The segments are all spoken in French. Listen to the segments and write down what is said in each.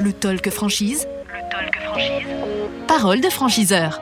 Le talk franchise. Le talk franchise. Parole de franchiseur.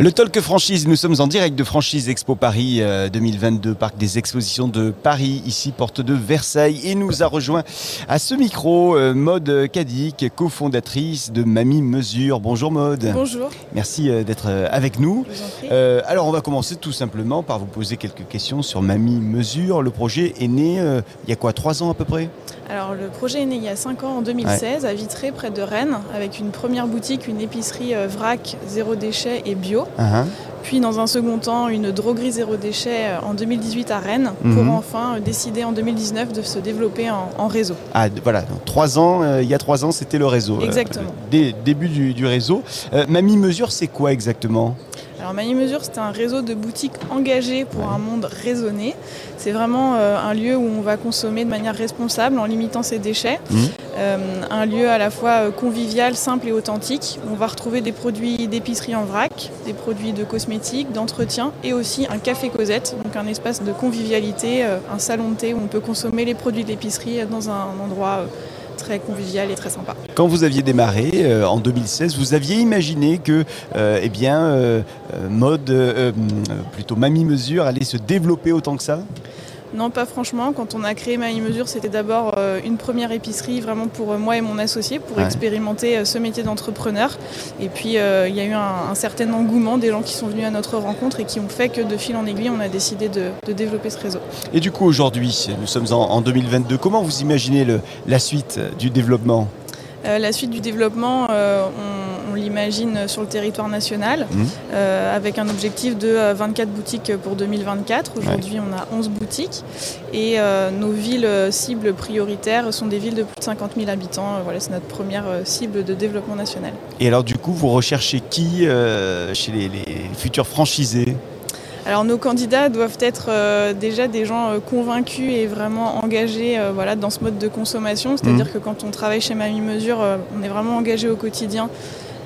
Le Talk Franchise, nous sommes en direct de Franchise Expo Paris 2022, Parc des Expositions de Paris, ici porte de Versailles. Et nous a rejoint à ce micro euh, Maude Cadic, cofondatrice de Mamie Mesure. Bonjour Maude. Bonjour. Merci euh, d'être euh, avec nous. Euh, alors on va commencer tout simplement par vous poser quelques questions sur Mamie Mesure. Le projet est né euh, il y a quoi, trois ans à peu près? Alors le projet est né il y a 5 ans en 2016 à Vitré près de Rennes avec une première boutique, une épicerie euh, vrac zéro déchet et bio. Hein, Puis dans un second temps une droguerie zéro déchet euh, en 2018 à Rennes Mhm. pour enfin euh, décider en 2019 de se développer en, en réseau. Ah voilà, donc, trois ans, il y a trois ans c'était le réseau. Exactement. dé- début du, du réseau. Mamie Mesure c'est quoi exactement? Alors Mamie Mesure, c'est un réseau de boutiques engagées pour un monde raisonné. C'est vraiment euh, un lieu où on va consommer de manière responsable en limitant ses déchets. Mhm. Euh, un lieu à la fois euh, convivial, simple et authentique. On va retrouver des produits d'épicerie en vrac, des produits de cosmétiques, d'entretien et aussi un café Cosette, donc un espace de convivialité, un salon de thé où on peut consommer les produits de l'épicerie dans un endroit très convivial et très sympa. Quand vous aviez démarré euh, en 2016, vous aviez imaginé que, euh, eh euh, mode, plutôt Mamie Mesure allait se développer autant que ça? Non, pas franchement. Quand on a créé Mamie Mesure, c'était d'abord euh, une première épicerie vraiment pour euh, moi et mon associé pour Ouais. expérimenter euh, ce métier d'entrepreneur. Et puis euh, il y a eu un, un certain engouement des gens qui sont venus à notre rencontre et qui ont fait que de fil en aiguille, on a décidé de, de développer ce réseau. Et du coup, aujourd'hui, nous sommes en, en 2022. Comment vous imaginez le- la suite du développement? Euh, la suite du développement, euh, on l'imagine sur le territoire national Mhm. euh, avec un objectif de euh, 24 boutiques pour 2024. Aujourd'hui, on a 11 boutiques et euh, nos villes euh, cibles prioritaires sont des villes de plus de 50 000 habitants. Euh, Voilà, c'est notre première euh, cible de développement national. Et alors, du coup, vous recherchez qui euh, chez les, les futurs franchisés? Alors nos candidats doivent être euh, déjà des gens euh, convaincus et vraiment engagés euh, voilà, dans ce mode de consommation. C'est-à-dire que quand on travaille chez Mamie Mesure, euh, on est vraiment engagé au quotidien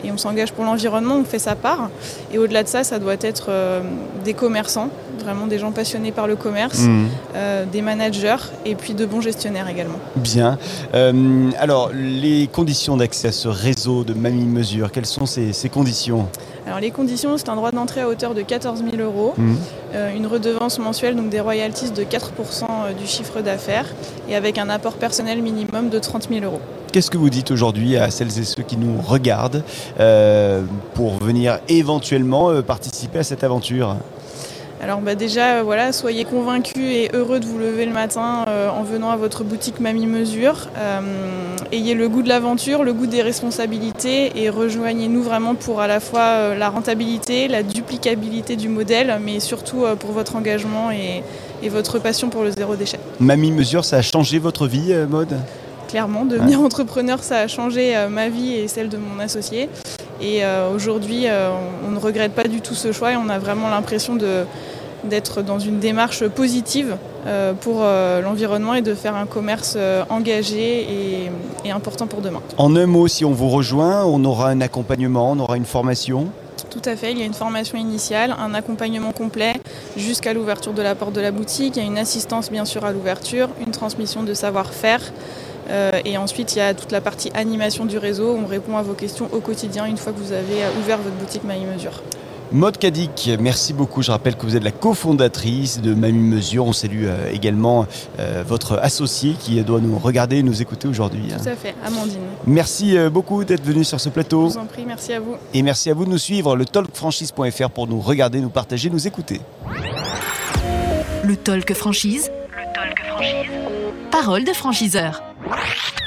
et on s'engage pour l'environnement, on fait sa part. Et au-delà de ça, ça doit être euh, des commerçants, vraiment des gens passionnés par le commerce, Mhm. euh, des managers et puis de bons gestionnaires également. Bien. Euh, alors, les conditions d'accès à ce réseau de Mamie Mesure, quelles sont ces, ces conditions? Alors les conditions, c'est un droit d'entrée à hauteur de 14 000 euros. Mhm. Euh, une redevance mensuelle, donc des royalties de 4% du chiffre d'affaires et avec un apport personnel minimum de 30 000 euros. Qu'est-ce que vous dites aujourd'hui à celles et ceux qui nous regardent euh, pour venir éventuellement euh, participer à cette aventure? Alors bah déjà, euh, voilà, soyez convaincus et heureux de vous lever le matin euh, en venant à votre boutique Mamie Mesure. Euh, ayez le goût de l'aventure, le goût des responsabilités et rejoignez-nous vraiment pour à la fois la rentabilité, la duplicabilité du modèle, mais surtout pour votre engagement et, et votre passion pour le zéro déchet. Mamie Mesure, ça a changé votre vie, Maude? Clairement, devenir entrepreneur, ça a changé euh, ma vie et celle de mon associé. Et euh, aujourd'hui, euh, on on ne regrette pas du tout ce choix et on a vraiment l'impression de- d'être dans une démarche positive pour l'environnement et de faire un commerce engagé et, et important pour demain. En un mot, si on vous rejoint, on aura un accompagnement, on aura une formation. Tout à fait, il y a une formation initiale, un accompagnement complet jusqu'à l'ouverture de la porte de la boutique, il y a une assistance bien sûr à l'ouverture, une transmission de savoir-faire. Euh, et ensuite, il y a toute la partie animation du réseau. On répond à vos questions au quotidien une fois que vous avez euh, ouvert votre boutique Mamie Mesure. Maude Cadic, merci beaucoup. Je rappelle que vous êtes la cofondatrice de Mamie Mesure. On salue euh, également votre associé qui doit nous regarder et nous écouter aujourd'hui. hein. Tout à fait, Amandine. Merci beaucoup d'être venu sur ce Je plateau. vous en prie, merci à vous. Et merci à vous de nous suivre, le talkfranchise.fr pour nous regarder, nous partager, nous écouter. Le talk franchise. Le talk franchise. Parole de franchiseur. Thank you.